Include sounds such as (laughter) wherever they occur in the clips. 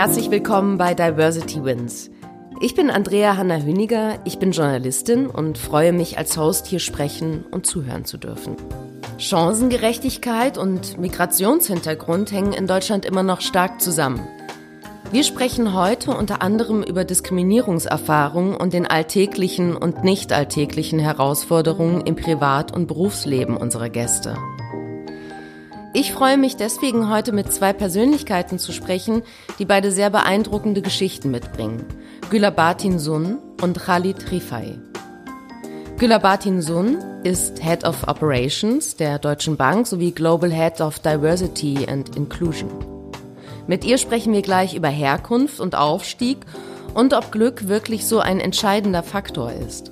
Herzlich willkommen bei Diversity Wins. Ich bin Andrea Hanna Hüniger, ich bin Journalistin und freue mich als Host hier sprechen und zuhören zu dürfen. Chancengerechtigkeit und Migrationshintergrund hängen in Deutschland immer noch stark zusammen. Wir sprechen heute unter anderem über Diskriminierungserfahrungen und den alltäglichen und nicht alltäglichen Herausforderungen im Privat- und Berufsleben unserer Gäste. Ich freue mich deswegen heute mit zwei Persönlichkeiten zu sprechen, die beide sehr beeindruckende Geschichten mitbringen. Gülabatin Sun und Khalid Rifai. Gülabatin Sun ist Head of Operations der Deutschen Bank sowie Global Head of Diversity and Inclusion. Mit ihr sprechen wir gleich über Herkunft und Aufstieg und ob Glück wirklich so ein entscheidender Faktor ist.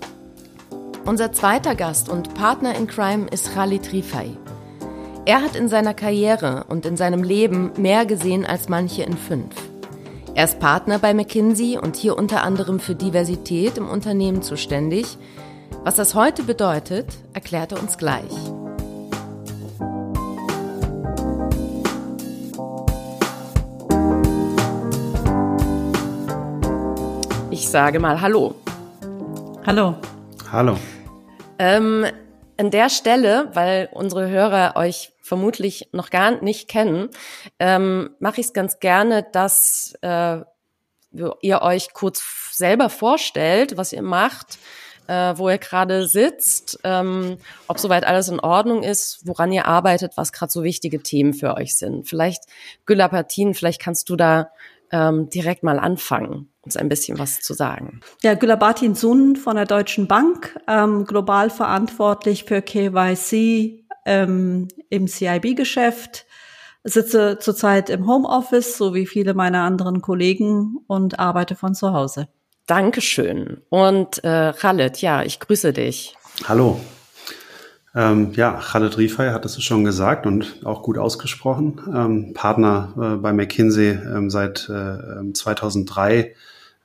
Unser zweiter Gast und Partner in Crime ist Khalid Rifai. Er hat in seiner Karriere und in seinem Leben mehr gesehen als manche in fünf. Er ist Partner bei McKinsey und hier unter anderem für Diversität im Unternehmen zuständig. Was das heute bedeutet, erklärt er uns gleich. Ich sage mal Hallo. Hallo. Hallo. Ähm, an der Stelle, weil unsere Hörer euch vermutlich noch gar nicht kennen, ähm, mache ich es ganz gerne, dass äh, ihr euch kurz selber vorstellt, was ihr macht, äh, wo ihr gerade sitzt, ähm, ob soweit alles in Ordnung ist, woran ihr arbeitet, was gerade so wichtige Themen für euch sind. Vielleicht, Gülla Partin, vielleicht kannst du da ähm, direkt mal anfangen, uns ein bisschen was zu sagen. Ja, Gülabatin Sun von der Deutschen Bank, ähm, global verantwortlich für KYC ähm, im CIB-Geschäft, sitze zurzeit im Homeoffice, so wie viele meiner anderen Kollegen und arbeite von zu Hause. Dankeschön. Und äh, Khaled, ja, ich grüße dich. Hallo. Ähm, ja, Khaled Rifai hat es schon gesagt und auch gut ausgesprochen. Ähm, Partner äh, bei McKinsey ähm, seit äh, 2003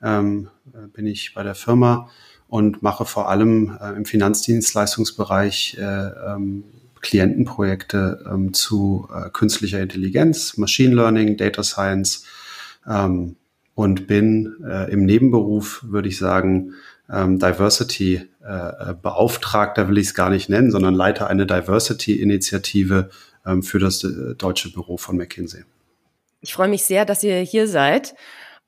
ähm, äh, bin ich bei der Firma und mache vor allem äh, im Finanzdienstleistungsbereich äh, ähm, Klientenprojekte ähm, zu äh, künstlicher Intelligenz, Machine Learning, Data Science ähm, und bin äh, im Nebenberuf, würde ich sagen, ähm, Diversity äh, äh Beauftragter will ich es gar nicht nennen, sondern leite eine Diversity-Initiative ähm, für das äh, deutsche Büro von McKinsey. Ich freue mich sehr, dass ihr hier seid.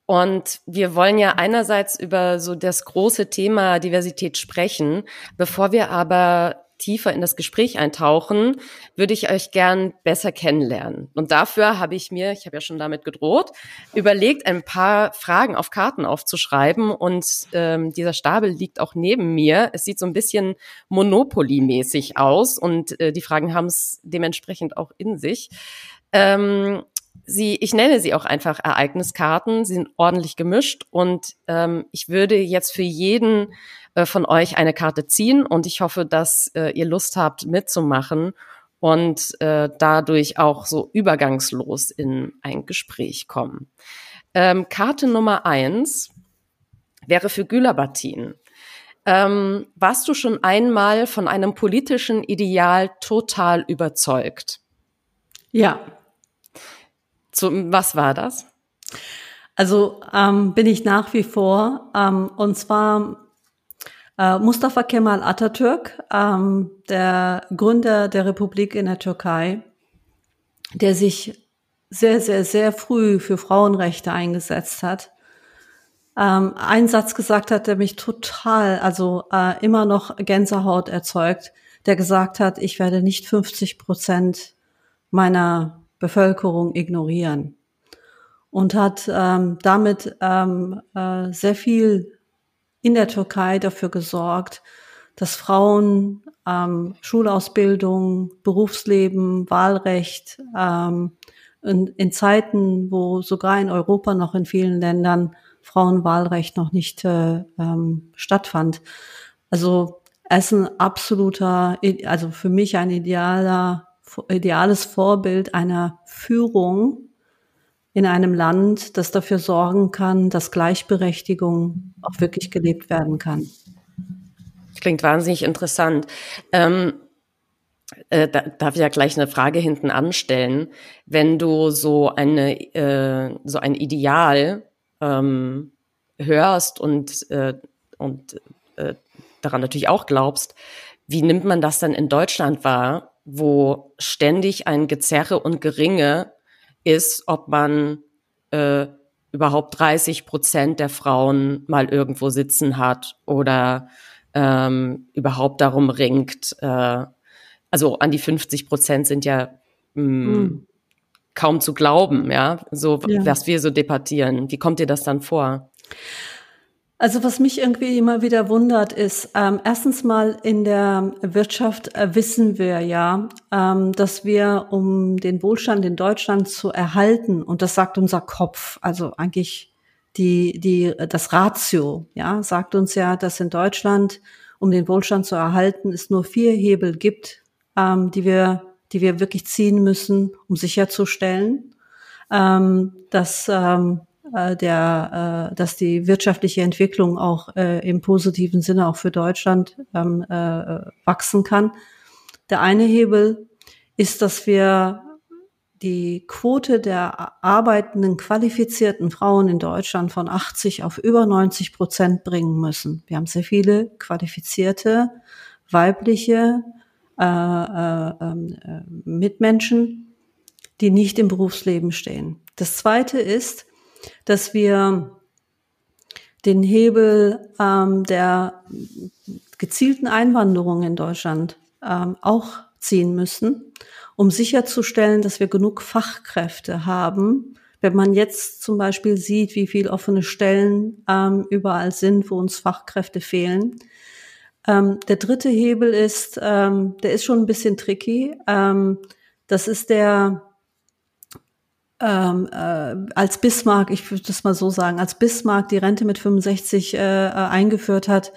Und wir wollen ja einerseits über so das große Thema Diversität sprechen. Bevor wir aber tiefer in das Gespräch eintauchen, würde ich euch gern besser kennenlernen. Und dafür habe ich mir, ich habe ja schon damit gedroht, überlegt, ein paar Fragen auf Karten aufzuschreiben. Und ähm, dieser Stapel liegt auch neben mir. Es sieht so ein bisschen Monopoly-mäßig aus und äh, die Fragen haben es dementsprechend auch in sich. Ähm, sie, ich nenne sie auch einfach Ereigniskarten. Sie sind ordentlich gemischt und ähm, ich würde jetzt für jeden äh, von euch eine Karte ziehen und ich hoffe, dass äh, ihr Lust habt mitzumachen und äh, dadurch auch so übergangslos in ein Gespräch kommen. Ähm, Karte Nummer eins wäre für Gülabatin. Ähm, warst du schon einmal von einem politischen Ideal total überzeugt? Ja. Zu, was war das? Also ähm, bin ich nach wie vor. Ähm, und zwar äh, Mustafa Kemal Atatürk, ähm, der Gründer der Republik in der Türkei, der sich sehr, sehr, sehr früh für Frauenrechte eingesetzt hat. Ähm, ein Satz gesagt hat, der mich total, also äh, immer noch Gänsehaut erzeugt, der gesagt hat, ich werde nicht 50 Prozent meiner Bevölkerung ignorieren und hat ähm, damit ähm, äh, sehr viel in der Türkei dafür gesorgt, dass Frauen ähm, Schulausbildung, Berufsleben, Wahlrecht ähm, in, in Zeiten, wo sogar in Europa noch in vielen Ländern Frauenwahlrecht noch nicht äh, ähm, stattfand. Also er ist ein absoluter, also für mich ein idealer, ideales Vorbild einer Führung, in einem Land, das dafür sorgen kann, dass Gleichberechtigung auch wirklich gelebt werden kann. Klingt wahnsinnig interessant. Ähm, äh, da darf ich ja gleich eine Frage hinten anstellen. Wenn du so eine äh, so ein Ideal ähm, hörst und äh, und äh, daran natürlich auch glaubst, wie nimmt man das dann in Deutschland wahr, wo ständig ein Gezerre und Geringe ist, ob man äh, überhaupt 30 Prozent der Frauen mal irgendwo sitzen hat oder ähm, überhaupt darum ringt, äh, also an die 50 Prozent sind ja mh, mm. kaum zu glauben, ja, so ja. was wir so debattieren. Wie kommt dir das dann vor? Also was mich irgendwie immer wieder wundert, ist, ähm, erstens mal in der Wirtschaft äh, wissen wir ja, ähm, dass wir, um den Wohlstand in Deutschland zu erhalten, und das sagt unser Kopf, also eigentlich die, die, das Ratio, ja, sagt uns ja, dass in Deutschland, um den Wohlstand zu erhalten, es nur vier Hebel gibt, ähm, die wir, die wir wirklich ziehen müssen, um sicherzustellen, ähm, dass ähm, äh, der, äh, dass die wirtschaftliche Entwicklung auch äh, im positiven Sinne auch für Deutschland ähm, äh, wachsen kann. Der eine Hebel ist, dass wir die Quote der arbeitenden qualifizierten Frauen in Deutschland von 80 auf über 90 Prozent bringen müssen. Wir haben sehr viele qualifizierte weibliche äh, äh, ähm, äh, Mitmenschen, die nicht im Berufsleben stehen. Das Zweite ist, dass wir den Hebel ähm, der gezielten Einwanderung in Deutschland ähm, auch ziehen müssen, um sicherzustellen, dass wir genug Fachkräfte haben. Wenn man jetzt zum Beispiel sieht, wie viel offene Stellen ähm, überall sind, wo uns Fachkräfte fehlen. Ähm, der dritte Hebel ist, ähm, der ist schon ein bisschen tricky. Ähm, das ist der ähm, äh, als Bismarck, ich würde das mal so sagen, als Bismarck die Rente mit 65 äh, eingeführt hat,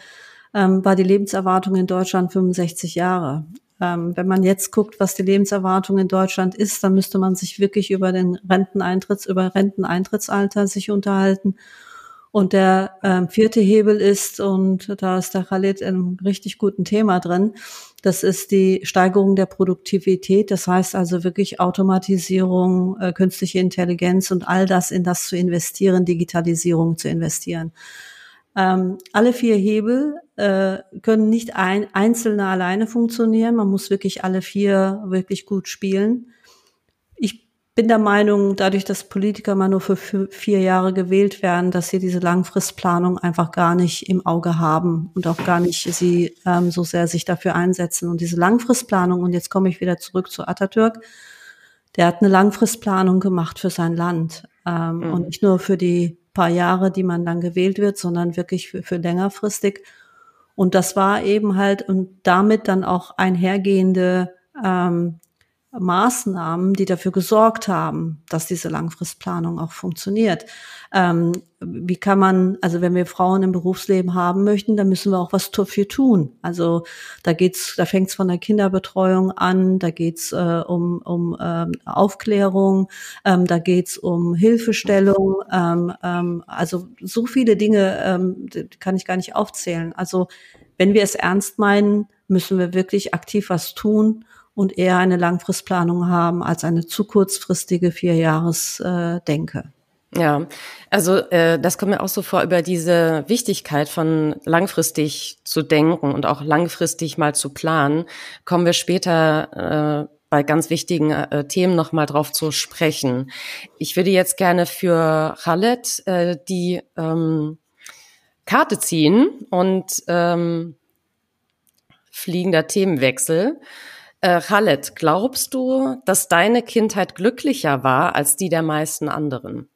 ähm, war die Lebenserwartung in Deutschland 65 Jahre. Ähm, wenn man jetzt guckt, was die Lebenserwartung in Deutschland ist, dann müsste man sich wirklich über den Renteneintritts, über Renteneintrittsalter sich unterhalten. Und der ähm, vierte Hebel ist, und da ist der Khalid in einem richtig guten Thema drin, das ist die Steigerung der Produktivität. Das heißt also wirklich Automatisierung, äh, künstliche Intelligenz und all das in das zu investieren, Digitalisierung zu investieren. Ähm, alle vier Hebel äh, können nicht ein, einzelne alleine funktionieren. Man muss wirklich alle vier wirklich gut spielen bin der Meinung, dadurch, dass Politiker mal nur für vier Jahre gewählt werden, dass sie diese Langfristplanung einfach gar nicht im Auge haben und auch gar nicht sie ähm, so sehr sich dafür einsetzen. Und diese Langfristplanung, und jetzt komme ich wieder zurück zu Atatürk, der hat eine Langfristplanung gemacht für sein Land. Ähm, mhm. Und nicht nur für die paar Jahre, die man dann gewählt wird, sondern wirklich für, für längerfristig. Und das war eben halt und damit dann auch einhergehende ähm, Maßnahmen, die dafür gesorgt haben, dass diese Langfristplanung auch funktioniert. Ähm, wie kann man, also wenn wir Frauen im Berufsleben haben möchten, dann müssen wir auch was dafür tun. Also da geht's, da fängt's von der Kinderbetreuung an, da geht's äh, um, um ähm, Aufklärung, ähm, da geht's um Hilfestellung, ähm, ähm, also so viele Dinge ähm, kann ich gar nicht aufzählen. Also wenn wir es ernst meinen, müssen wir wirklich aktiv was tun und eher eine Langfristplanung haben als eine zu kurzfristige Vierjahresdenke. Äh, ja, also äh, das kommt mir auch so vor über diese Wichtigkeit von langfristig zu denken und auch langfristig mal zu planen, kommen wir später äh, bei ganz wichtigen äh, Themen nochmal drauf zu sprechen. Ich würde jetzt gerne für Khaled äh, die ähm, Karte ziehen und ähm, fliegender Themenwechsel. Äh, Khaled, glaubst du, dass deine Kindheit glücklicher war als die der meisten anderen?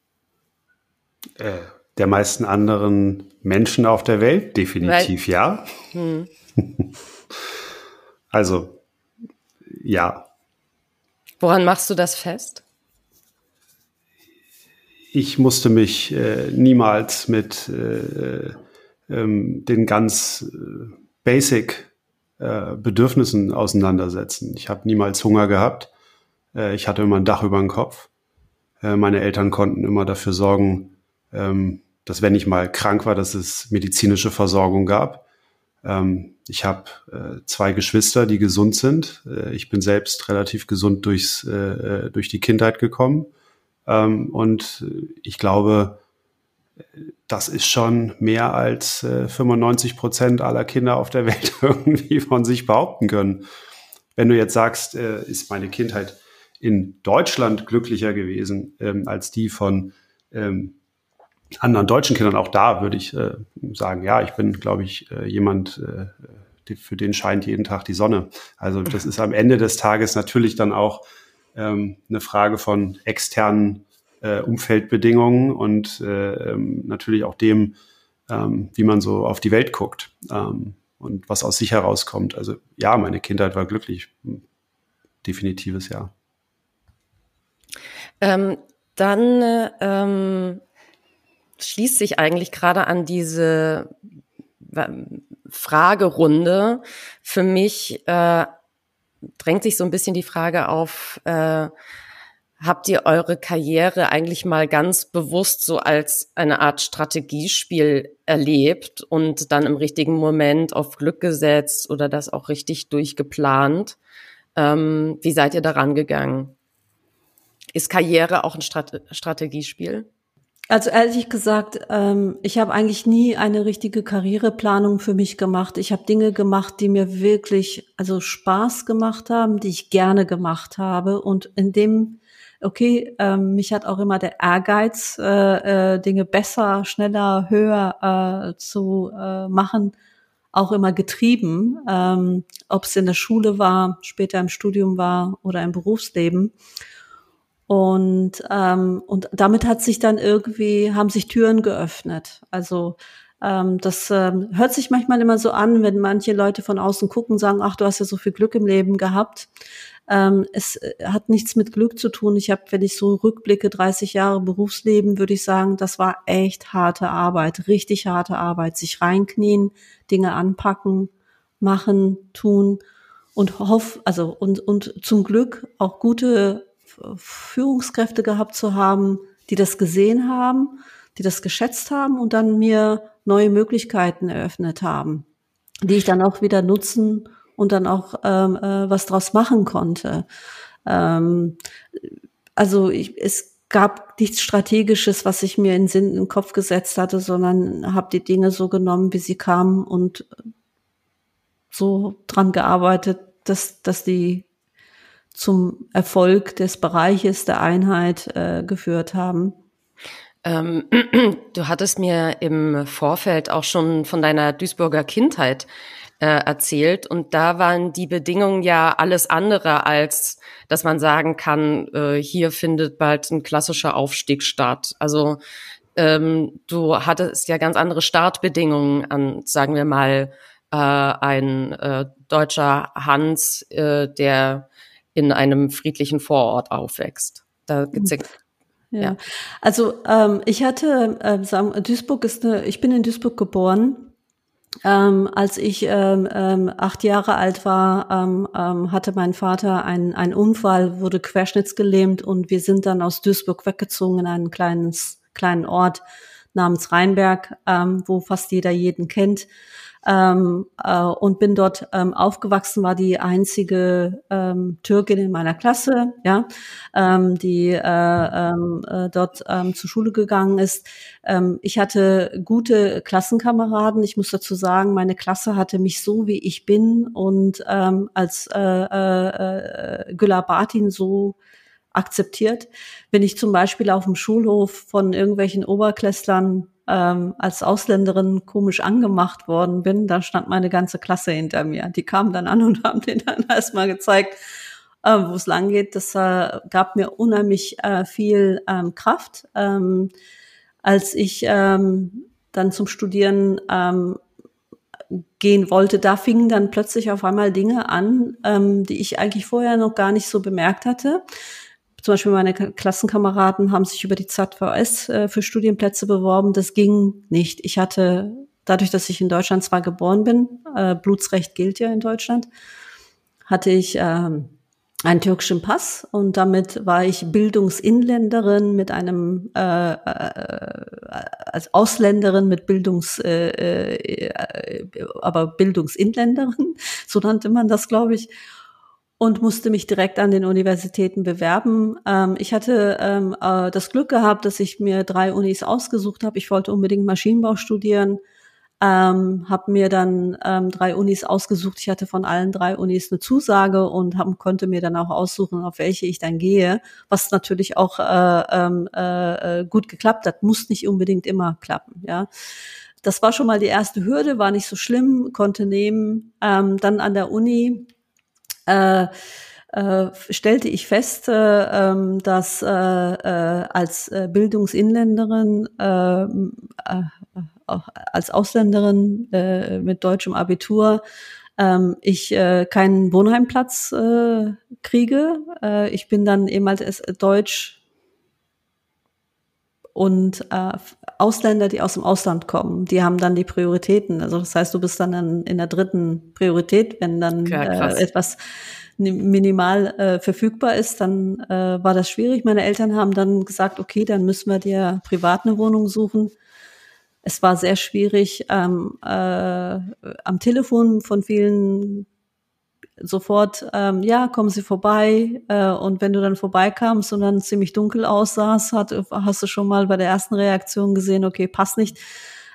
Äh, der meisten anderen Menschen auf der Welt? Definitiv Weil, ja. (laughs) Hm. also, ja. Woran machst du das fest? Ich musste mich äh, niemals mit äh, ähm, den ganz äh, basic äh, Bedürfnissen auseinandersetzen. Ich habe niemals Hunger gehabt. Äh, ich hatte immer ein Dach über dem Kopf. Äh, meine Eltern konnten immer dafür sorgen, ähm, dass wenn ich mal krank war, dass es medizinische Versorgung gab. Ähm, ich habe äh, zwei Geschwister, die gesund sind. Äh, ich bin selbst relativ gesund durchs, äh, durch die Kindheit gekommen. Ähm, und ich glaube, das ist schon mehr als äh, 95 Prozent aller Kinder auf der (laughs) Welt irgendwie von sich behaupten können. Wenn du jetzt sagst, äh, ist meine Kindheit in Deutschland glücklicher gewesen ähm, als die von ähm, anderen deutschen Kindern, auch da würde ich äh, sagen, ja, ich bin, glaube ich, äh, jemand, äh, die, für den scheint jeden Tag die Sonne. Also das ist am Ende des Tages natürlich dann auch ähm, eine Frage von externen äh, Umfeldbedingungen und äh, ähm, natürlich auch dem, ähm, wie man so auf die Welt guckt ähm, und was aus sich herauskommt. Also ja, meine Kindheit war glücklich. Definitives Ja. Ähm, dann ähm, schließt sich eigentlich gerade an diese Fragerunde für mich äh, drängt sich so ein bisschen die Frage auf, äh, habt ihr eure Karriere eigentlich mal ganz bewusst so als eine Art Strategiespiel erlebt und dann im richtigen Moment auf Glück gesetzt oder das auch richtig durchgeplant? Ähm, wie seid ihr daran gegangen? Ist Karriere auch ein Strate Strategiespiel? Also ehrlich gesagt, ähm, ich habe eigentlich nie eine richtige Karriereplanung für mich gemacht. Ich habe Dinge gemacht, die mir wirklich also Spaß gemacht haben, die ich gerne gemacht habe. Und in dem, okay, ähm, mich hat auch immer der Ehrgeiz, äh, äh, Dinge besser, schneller, höher äh, zu äh, machen, auch immer getrieben. Ähm, Ob es in der Schule war, später im Studium war oder im Berufsleben. Und, ähm, und damit hat sich dann irgendwie, haben sich Türen geöffnet. Also ähm, das ähm, hört sich manchmal immer so an, wenn manche Leute von außen gucken, sagen, ach, du hast ja so viel Glück im Leben gehabt. Ähm, es äh, hat nichts mit Glück zu tun. Ich habe, wenn ich so rückblicke, 30 Jahre Berufsleben, würde ich sagen, das war echt harte Arbeit, richtig harte Arbeit. Sich reinknien, Dinge anpacken, machen, tun und hoff, also und, und zum Glück auch gute Führungskräfte gehabt zu haben, die das gesehen haben, die das geschätzt haben und dann mir neue Möglichkeiten eröffnet haben, die ich dann auch wieder nutzen und dann auch ähm, äh, was draus machen konnte. Ähm, also ich, es gab nichts Strategisches, was ich mir in Sinn in den Kopf gesetzt hatte, sondern habe die Dinge so genommen, wie sie kamen und so dran gearbeitet, dass, dass die zum Erfolg des Bereiches der Einheit äh, geführt haben. Ähm, (clears throat) du hattest mir im Vorfeld auch schon von deiner Duisburger Kindheit äh, erzählt und da waren die Bedingungen ja alles andere als, dass man sagen kann, äh, hier findet bald ein klassischer Aufstieg statt. Also ähm, du hattest ja ganz andere Startbedingungen an, sagen wir mal, äh, ein äh, deutscher Hans, äh, der in einem friedlichen Vorort aufwächst. Da gibt's ja ja. Also ähm, ich hatte, äh, sagen, Duisburg ist eine, ich bin in Duisburg geboren. Ähm, als ich ähm, ähm, acht Jahre alt war, ähm, ähm, hatte mein Vater einen, einen Unfall, wurde querschnittsgelähmt und wir sind dann aus Duisburg weggezogen in einen kleines, kleinen Ort namens Rheinberg, ähm, wo fast jeder jeden kennt ähm, äh, und bin dort ähm, aufgewachsen, war die einzige ähm, Türkin in meiner Klasse, ja, ähm, die äh, ähm, äh, dort ähm, zur Schule gegangen ist. Ähm, ich hatte gute Klassenkameraden. Ich muss dazu sagen, meine Klasse hatte mich so, wie ich bin und ähm, als äh, äh, äh Gülabatin so akzeptiert. Wenn ich zum Beispiel auf dem Schulhof von irgendwelchen Oberklässlern ähm, als Ausländerin komisch angemacht worden bin, da stand meine ganze Klasse hinter mir. Die kamen dann an (laughs) und haben den dann erstmal gezeigt, äh, wo es lang geht. Das äh, gab mir unheimlich äh, viel ähm, Kraft. Ähm, als ich ähm, dann zum Studieren ähm, gehen wollte, da fingen dann plötzlich auf einmal Dinge an, ähm, die ich eigentlich vorher noch gar nicht so bemerkt hatte. Zum Beispiel meine Klassenkameraden haben sich über die ZVS äh, für Studienplätze beworben. Das ging nicht. Ich hatte, dadurch, dass ich in Deutschland zwar geboren bin, äh, Blutsrecht gilt ja in Deutschland, hatte ich ähm, einen türkischen Pass und damit war ich Bildungsinländerin mit einem äh, äh, als Ausländerin mit Bildungs äh, äh, aber Bildungsinländerin (laughs) so nannte man das glaube ich und musste mich direkt an den Universitäten bewerben. Ähm, ich hatte ähm, äh, das Glück gehabt, dass ich mir drei Unis ausgesucht habe. Ich wollte unbedingt Maschinenbau studieren ähm, habe mir dann ähm, drei Unis ausgesucht. Ich hatte von allen drei Unis eine Zusage und hab, konnte mir dann auch aussuchen, auf welche ich dann gehe, was natürlich auch äh, ähm, äh, äh, gut geklappt hat. Muss nicht unbedingt immer klappen, ja. Das war schon mal die erste Hürde, war nicht so schlimm, konnte nehmen. Ähm, dann an der Uni äh, äh, stellte ich fest, äh, ähm, dass äh, äh, als äh, Bildungsinländerin als Ausländerin mit deutschem Abitur ähm, ich keinen Wohnheimplatz kriege. Ich bin dann eben als Deutsch und äh, Ausländer, die aus dem Ausland kommen, die haben dann die Prioritäten. Also das heißt, du bist dann in, in der dritten Priorität, wenn dann ja, äh, etwas minimal äh, verfügbar ist, dann äh, war das schwierig. Meine Eltern haben dann gesagt, okay, dann müssen wir dir privat eine Wohnung suchen es war sehr schwierig, ähm, äh, am Telefon von vielen sofort, ähm, ja, kommen Sie vorbei. Äh, und wenn du dann vorbeikamst und dann ziemlich dunkel aussahst, hat, hast du schon mal bei der ersten Reaktion gesehen, okay, passt nicht.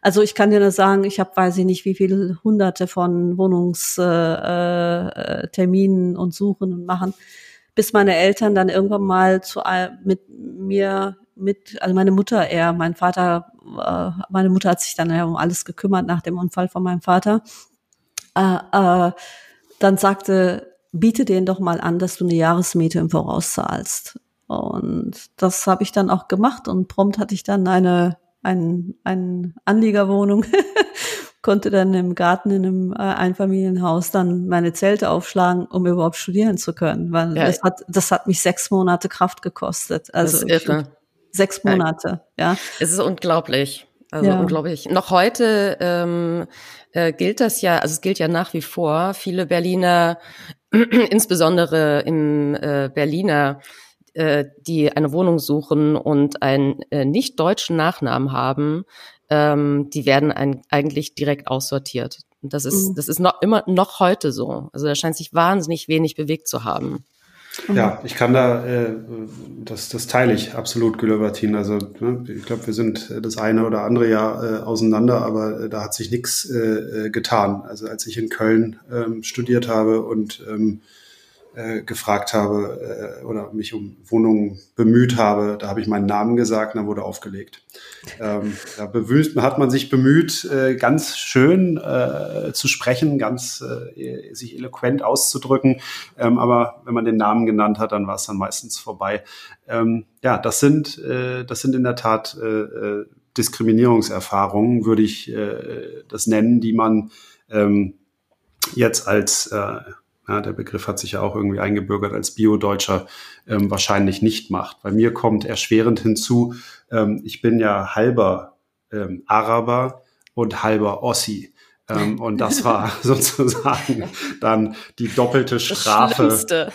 Also ich kann dir nur sagen, ich habe, weiß ich nicht, wie viele hunderte von Wohnungsterminen äh, äh, und Suchen und Machen, bis meine Eltern dann irgendwann mal zu, mit mir mit, also meine Mutter eher, mein Vater, äh, meine Mutter hat sich dann ja um alles gekümmert nach dem Unfall von meinem Vater. Äh, äh, dann sagte, biete denen doch mal an, dass du eine Jahresmiete im Voraus zahlst. Und das habe ich dann auch gemacht und prompt hatte ich dann eine, ein, eine Anliegerwohnung, (laughs) konnte dann im Garten in einem äh, Einfamilienhaus dann meine Zelte aufschlagen, um überhaupt studieren zu können, weil ja. das hat, das hat mich sechs Monate Kraft gekostet. Also. Sechs Monate, ja. Es ist unglaublich. Also ja. unglaublich. Noch heute ähm, äh, gilt das ja, also es gilt ja nach wie vor. Viele Berliner, (clears throat) insbesondere im äh, Berliner, äh, die eine Wohnung suchen und einen äh, nicht deutschen Nachnamen haben, ähm, die werden ein, eigentlich direkt aussortiert. Und das ist, mhm. das ist noch immer noch heute so. Also da scheint sich wahnsinnig wenig bewegt zu haben. Ja, mhm. ich kann da, äh, das, das teile ich absolut, Gülöbertin. Also ne, ich glaube, wir sind das eine oder andere Jahr äh, auseinander, aber äh, da hat sich nichts äh, äh, getan. Also als ich in Köln ähm, studiert habe und ähm, äh, gefragt habe äh, oder mich um Wohnungen bemüht habe, da habe ich meinen Namen gesagt dann wurde aufgelegt. Ähm, da bemüht, hat man sich bemüht, äh, ganz schön äh, zu sprechen, ganz äh, sich eloquent auszudrücken. Ähm, aber wenn man den Namen genannt hat, dann war es dann meistens vorbei. Ähm, ja, das sind, das sind in der Tat Diskriminierungserfahrungen, würde ich das nennen, die man ähm, jetzt als ja, der Begriff hat sich ja auch irgendwie eingebürgert als Bio-Deutscher, ähm, wahrscheinlich nicht macht. Bei mir kommt erschwerend hinzu, ähm, ich bin ja halber ähm, Araber und halber Ossi. Ähm, und das war (laughs) sozusagen dann die doppelte Strafe.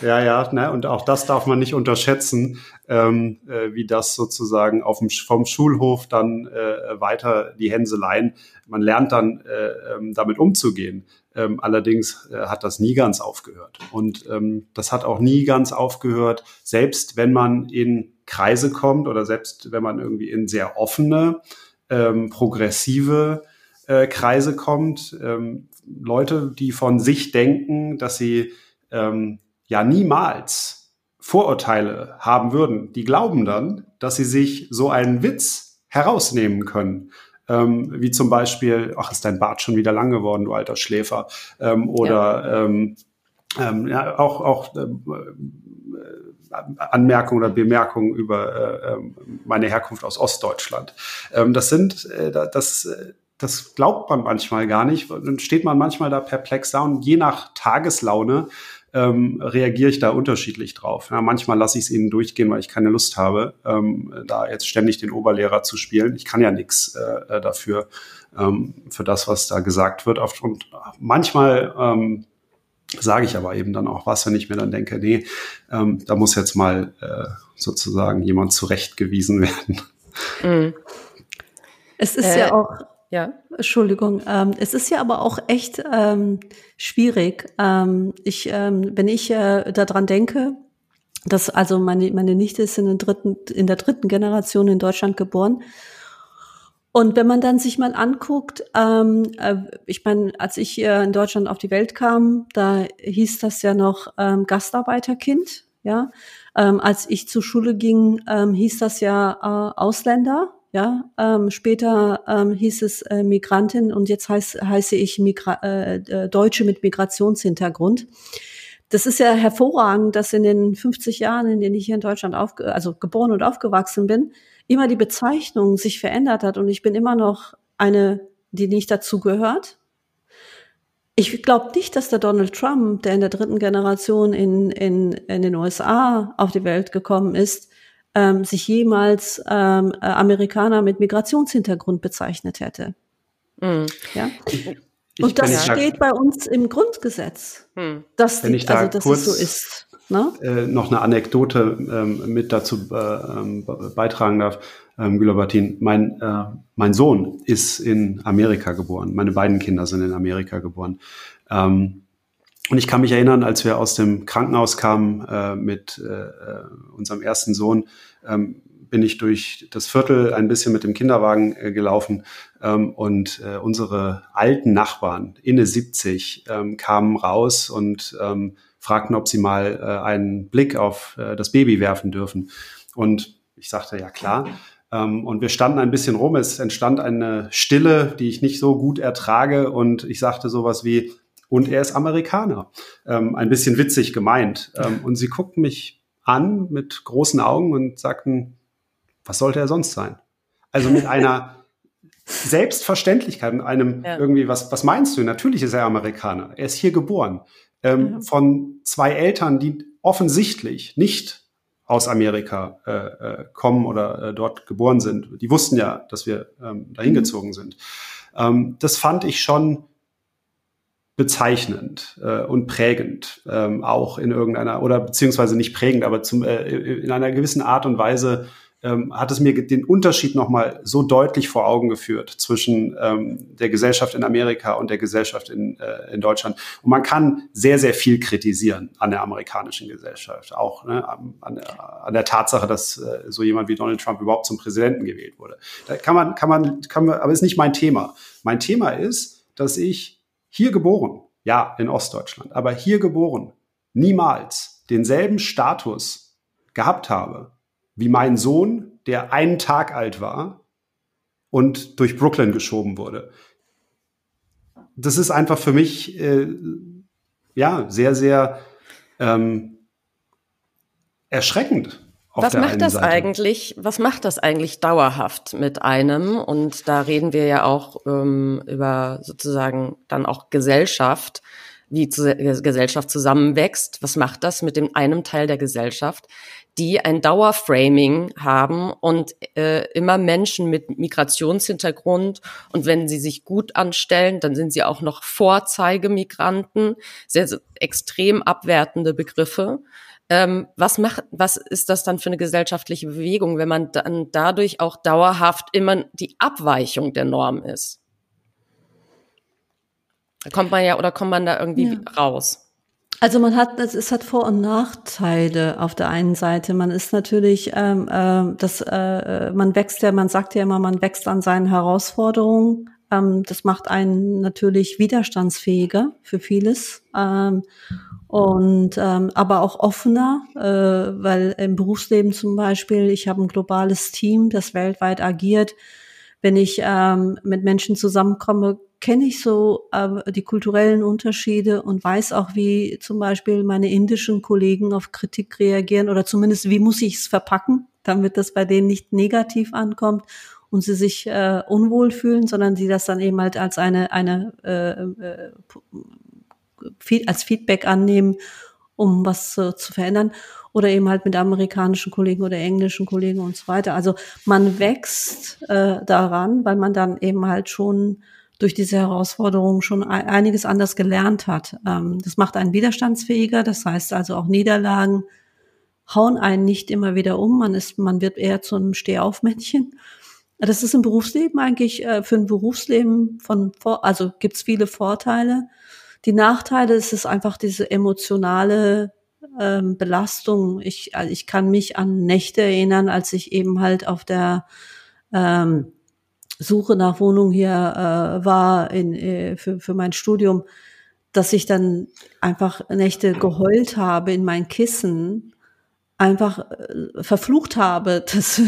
Ja, ja, ne? und auch das darf man nicht unterschätzen, ähm, äh, wie das sozusagen auf dem, vom Schulhof dann äh, weiter die Hänseleien. Man lernt dann äh, ähm, damit umzugehen. Ähm, allerdings äh, hat das nie ganz aufgehört. Und ähm, das hat auch nie ganz aufgehört, selbst wenn man in Kreise kommt oder selbst wenn man irgendwie in sehr offene, ähm, progressive äh, Kreise kommt. Ähm, Leute, die von sich denken, dass sie ähm, ja niemals Vorurteile haben würden, die glauben dann, dass sie sich so einen Witz herausnehmen können ähm, wie zum Beispiel, ach, ist dein Bart schon wieder lang geworden, du alter Schläfer, ähm, oder ja. Ähm, ähm, ja, auch, auch äh, Anmerkungen oder Bemerkungen über äh, ähm, meine Herkunft aus Ostdeutschland. Ähm, das sind, äh, das, das glaubt man manchmal gar nicht. Dann steht man manchmal da perplex da und je nach Tageslaune ähm, reagiere ich da unterschiedlich drauf. Ja, manchmal lasse ich es ihnen durchgehen, weil ich keine Lust habe, ähm, da jetzt ständig den Oberlehrer zu spielen. Ich kann ja nichts äh, dafür, ähm, für das, was da gesagt wird. Und manchmal ähm, sage ich aber eben dann auch was, wenn ich mir dann denke, nee, ähm, da muss jetzt mal äh, sozusagen jemand zurechtgewiesen (laughs) werden. Mhm. Es ist äh, ja auch, ja. Entschuldigung, ähm, es ist ja aber auch echt ähm, schwierig. Ähm, ich, ähm, wenn ich äh, daran denke, dass also meine, meine Nichte ist in, den dritten, in der dritten Generation in Deutschland geboren und wenn man dann sich mal anguckt, ähm, äh, ich meine, als ich hier in Deutschland auf die Welt kam, da hieß das ja noch ähm, Gastarbeiterkind, ja. Ähm, als ich zur Schule ging, ähm, hieß das ja äh, Ausländer, ja. Ähm, später ähm, hieß es äh, Migrantin und jetzt heiß, heiße ich Migra äh, äh Deutsche mit Migrationshintergrund. Das ist ja hervorragend, dass in den 50 Jahren, in denen ich hier in Deutschland aufge also geboren und aufgewachsen bin, immer die Bezeichnung sich verändert hat und ich bin immer noch eine, die nicht dazu gehört. Ich glaube nicht, dass der Donald Trump, der in der dritten Generation in, in, in den USA auf die Welt gekommen ist, ähm, sich jemals ähm, äh, Amerikaner mit Migrationshintergrund bezeichnet hätte. Mhm. Ja? Ich, und das steht bei uns im Grundgesetz, hm. dass, die, da also, dass es so ist. Ne? Äh, noch eine Anekdote ähm, mit dazu äh, ähm, beitragen darf. Ähm, Gülabertin, mein, äh, mein Sohn ist in Amerika geboren. Meine beiden Kinder sind in Amerika geboren. Ähm, und ich kann mich erinnern, als wir aus dem Krankenhaus kamen äh, mit äh, äh unserem ersten Sohn, ähm, bin ich durch das Viertel ein bisschen mit dem Kinderwagen äh, gelaufen ähm, und äh, unsere alten Nachbarn, inne 70, ähm, kamen raus und ähm, fragten, ob sie mal äh, einen Blick auf das Baby werfen dürfen. Und ich sagte, ja klar. Ähm, und wir standen ein bisschen rum. Es entstand eine Stille, die ich nicht so gut ertrage. Und ich sagte sowas wie, und er ist Amerikaner. Ähm, ein bisschen witzig gemeint. Ähm, und sie guckten mich an mit großen Augen und sagten, was sollte er sonst sein? Also mit einer (laughs) Selbstverständlichkeit, mit einem ja. irgendwie, was, was meinst du? Natürlich ist er Amerikaner. Er ist hier geboren ähm, mhm. von zwei Eltern, die offensichtlich nicht aus Amerika äh, äh, kommen oder äh, dort geboren sind. Die wussten ja, dass wir ähm, dahin mhm. gezogen sind. Ähm, das fand ich schon bezeichnend äh, und prägend, ähm, auch in irgendeiner, oder beziehungsweise nicht prägend, aber zum, äh, in einer gewissen Art und Weise ähm, hat es mir den Unterschied nochmal so deutlich vor Augen geführt zwischen ähm, der Gesellschaft in Amerika und der Gesellschaft in, äh, in Deutschland. Und man kann sehr, sehr viel kritisieren an der amerikanischen Gesellschaft, auch ne, an, der, an der Tatsache, dass äh, so jemand wie Donald Trump überhaupt zum Präsidenten gewählt wurde. Da kann man, kann man, kann man, aber ist nicht mein Thema. Mein Thema ist, dass ich hier geboren, ja, in Ostdeutschland, aber hier geboren, niemals denselben Status gehabt habe wie mein Sohn, der einen Tag alt war und durch Brooklyn geschoben wurde. Das ist einfach für mich äh, ja sehr, sehr ähm, erschreckend. Was macht das Seite. eigentlich? Was macht das eigentlich dauerhaft mit einem? Und da reden wir ja auch ähm, über sozusagen dann auch Gesellschaft, wie Gesellschaft zusammenwächst. Was macht das mit dem einem Teil der Gesellschaft, die ein Dauerframing haben und äh, immer Menschen mit Migrationshintergrund und wenn sie sich gut anstellen, dann sind sie auch noch Vorzeigemigranten, sehr, sehr extrem abwertende Begriffe. Ähm, was macht, was ist das dann für eine gesellschaftliche Bewegung, wenn man dann dadurch auch dauerhaft immer die Abweichung der Norm ist? Da kommt man ja oder kommt man da irgendwie ja. raus? Also man hat, es hat Vor- und Nachteile auf der einen Seite. Man ist natürlich, ähm, äh, das, äh, man wächst ja, man sagt ja immer, man wächst an seinen Herausforderungen. Ähm, das macht einen natürlich widerstandsfähiger für vieles. Ähm, und ähm, aber auch offener, äh, weil im Berufsleben zum Beispiel, ich habe ein globales Team, das weltweit agiert. Wenn ich ähm, mit Menschen zusammenkomme, kenne ich so äh, die kulturellen Unterschiede und weiß auch, wie zum Beispiel meine indischen Kollegen auf Kritik reagieren oder zumindest, wie muss ich es verpacken, damit das bei denen nicht negativ ankommt und sie sich äh, unwohl fühlen, sondern sie das dann eben halt als eine, eine äh, äh, als Feedback annehmen, um was äh, zu verändern oder eben halt mit amerikanischen Kollegen oder englischen Kollegen und so weiter. Also man wächst äh, daran, weil man dann eben halt schon durch diese Herausforderung schon einiges anders gelernt hat. Ähm, das macht einen widerstandsfähiger, das heißt also auch Niederlagen hauen einen nicht immer wieder um, man ist, man wird eher zu einem Stehaufmännchen. Das ist im Berufsleben eigentlich äh, für ein Berufsleben von, also gibt's viele Vorteile. Die Nachteile ist es einfach diese emotionale ähm, Belastung. Ich, also ich kann mich an Nächte erinnern, als ich eben halt auf der ähm, Suche nach Wohnung hier äh, war in, äh, für, für mein Studium, dass ich dann einfach Nächte geheult habe in mein Kissen einfach äh, verflucht habe, (laughs) dass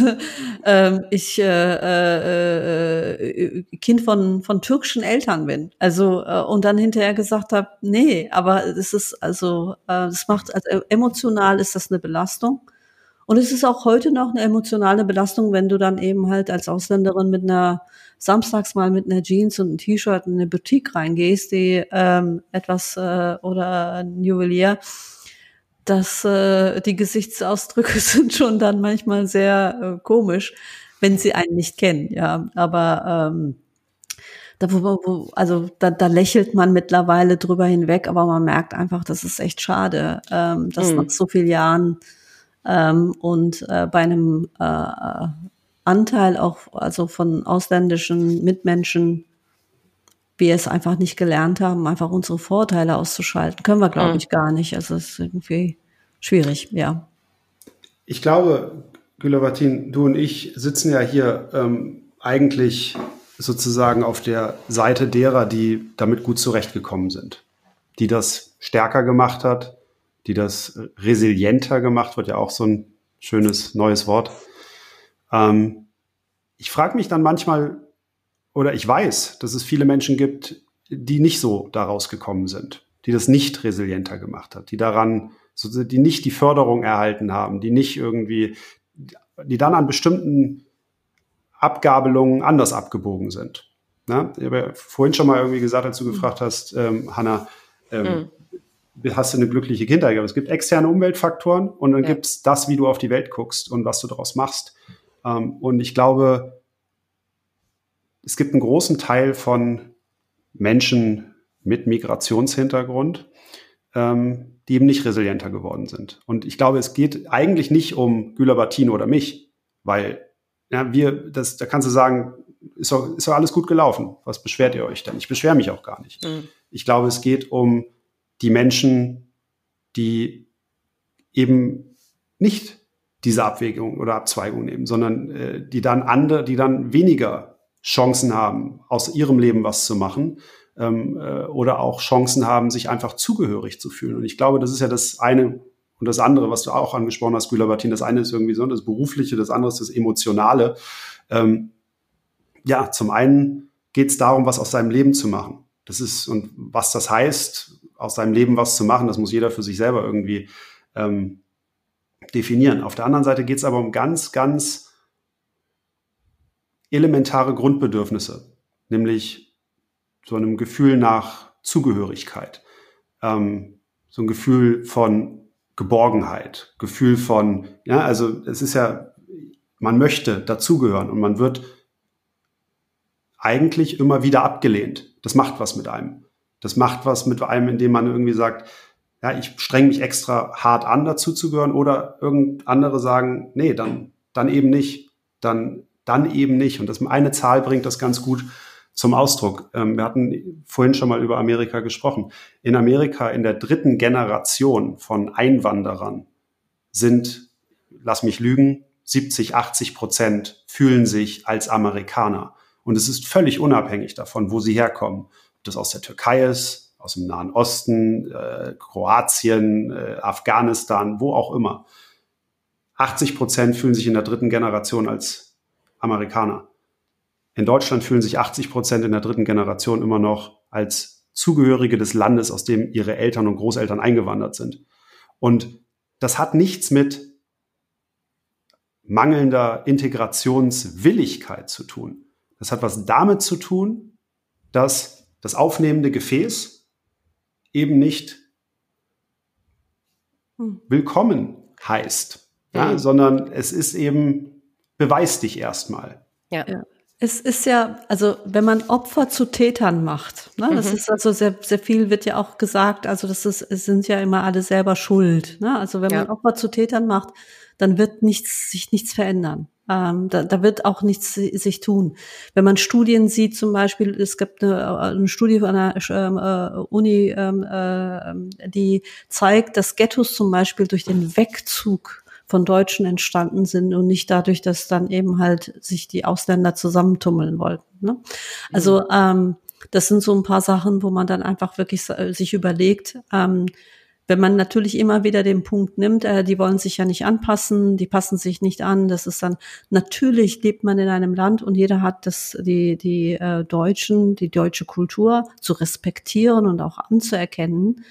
äh, ich äh, äh, äh, Kind von von türkischen Eltern bin. Also äh, und dann hinterher gesagt habe, nee, aber es ist also äh, das macht also emotional ist das eine Belastung. Und es ist auch heute noch eine emotionale Belastung, wenn du dann eben halt als Ausländerin mit einer samstags mal mit einer Jeans und einem T-Shirt in eine Boutique reingehst, die ähm, etwas äh, oder ein Juwelier dass äh, die Gesichtsausdrücke (laughs) sind schon dann manchmal sehr äh, komisch, wenn sie einen nicht kennen, ja. Aber ähm, da, wo, also da, da lächelt man mittlerweile drüber hinweg, aber man merkt einfach, das ist echt schade, ähm, dass mhm. nach so vielen Jahren ähm, und äh, bei einem äh, Anteil auch also von ausländischen Mitmenschen wir es einfach nicht gelernt haben, einfach unsere Vorteile auszuschalten. Können wir, glaube mhm. ich, gar nicht. Also es ist irgendwie schwierig, ja. Ich glaube, Gülovatin, du und ich sitzen ja hier ähm, eigentlich sozusagen auf der Seite derer, die damit gut zurechtgekommen sind, die das stärker gemacht hat, die das resilienter gemacht wird, ja auch so ein schönes neues Wort. Ähm, ich frage mich dann manchmal, oder ich weiß, dass es viele Menschen gibt, die nicht so daraus gekommen sind, die das nicht resilienter gemacht hat, die daran, die nicht die Förderung erhalten haben, die nicht irgendwie, die dann an bestimmten Abgabelungen anders abgebogen sind. Na, ich habe ja vorhin schon mal irgendwie gesagt, als du gefragt hast, ähm, Hanna, ähm, mhm. hast du eine glückliche Kindheit gehabt? Es gibt externe Umweltfaktoren und dann ja. gibt es das, wie du auf die Welt guckst und was du daraus machst. Ähm, und ich glaube, es gibt einen großen Teil von Menschen mit Migrationshintergrund, ähm, die eben nicht resilienter geworden sind. Und ich glaube, es geht eigentlich nicht um Güler-Batin oder mich, weil ja, wir, das, da kannst du sagen, ist doch, ist doch alles gut gelaufen. Was beschwert ihr euch denn? Ich beschwere mich auch gar nicht. Mhm. Ich glaube, es geht um die Menschen, die eben nicht diese Abwägung oder Abzweigung nehmen, sondern äh, die dann andere, die dann weniger Chancen haben, aus ihrem Leben was zu machen ähm, äh, oder auch Chancen haben, sich einfach zugehörig zu fühlen. Und ich glaube, das ist ja das eine und das andere, was du auch angesprochen hast, Güler-Martin. Das eine ist irgendwie so das Berufliche, das andere ist das Emotionale. Ähm, ja, zum einen geht es darum, was aus seinem Leben zu machen. Das ist, und was das heißt, aus seinem Leben was zu machen, das muss jeder für sich selber irgendwie ähm, definieren. Auf der anderen Seite geht es aber um ganz, ganz elementare Grundbedürfnisse, nämlich so einem Gefühl nach Zugehörigkeit, ähm, so ein Gefühl von Geborgenheit, Gefühl von, ja, also es ist ja, man möchte dazugehören und man wird eigentlich immer wieder abgelehnt. Das macht was mit einem. Das macht was mit einem, indem man irgendwie sagt, ja, ich streng mich extra hart an, dazuzugehören oder irgend andere sagen, nee, dann, dann eben nicht. Dann dann eben nicht. Und das eine Zahl bringt das ganz gut zum Ausdruck. Ähm, wir hatten vorhin schon mal über Amerika gesprochen. In Amerika in der dritten Generation von Einwanderern sind, lass mich lügen, 70, 80 Prozent fühlen sich als Amerikaner. Und es ist völlig unabhängig davon, wo sie herkommen. Ob das aus der Türkei ist, aus dem Nahen Osten, äh, Kroatien, äh, Afghanistan, wo auch immer. 80 Prozent fühlen sich in der dritten Generation als Amerikaner. In Deutschland fühlen sich 80 Prozent in der dritten Generation immer noch als Zugehörige des Landes, aus dem ihre Eltern und Großeltern eingewandert sind. Und das hat nichts mit mangelnder Integrationswilligkeit zu tun. Das hat was damit zu tun, dass das aufnehmende Gefäß eben nicht hm. willkommen heißt, ja, sondern es ist eben beweis dich erstmal. Ja. Es ist ja, also wenn man Opfer zu Tätern macht, ne, das mhm. ist also sehr, sehr viel wird ja auch gesagt, also das ist, es sind ja immer alle selber schuld. Ne? Also wenn ja. man Opfer zu Tätern macht, dann wird nichts, sich nichts verändern. Ähm, da, da wird auch nichts sich tun. Wenn man Studien sieht, zum Beispiel, es gibt eine, eine Studie von einer ähm, äh, Uni, ähm, äh, die zeigt, dass Ghettos zum Beispiel durch den Wegzug von Deutschen entstanden sind und nicht dadurch, dass dann eben halt sich die Ausländer zusammentummeln wollten. Ne? Also mhm. ähm, das sind so ein paar Sachen, wo man dann einfach wirklich sich überlegt, ähm, wenn man natürlich immer wieder den Punkt nimmt, äh, die wollen sich ja nicht anpassen, die passen sich nicht an, das ist dann natürlich lebt man in einem Land und jeder hat das die die äh, Deutschen, die deutsche Kultur zu respektieren und auch anzuerkennen.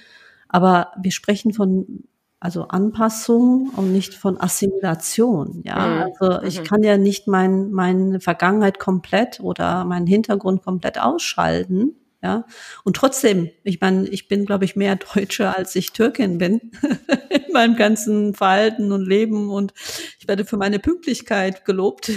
Aber wir sprechen von also Anpassung und nicht von Assimilation. Ja, mhm. also ich mhm. kann ja nicht mein, meine Vergangenheit komplett oder meinen Hintergrund komplett ausschalten. Ja, und trotzdem, ich meine, ich bin, glaube ich, mehr Deutsche, als ich Türkin bin (laughs) in meinem ganzen Verhalten und Leben und ich werde für meine Pünktlichkeit gelobt.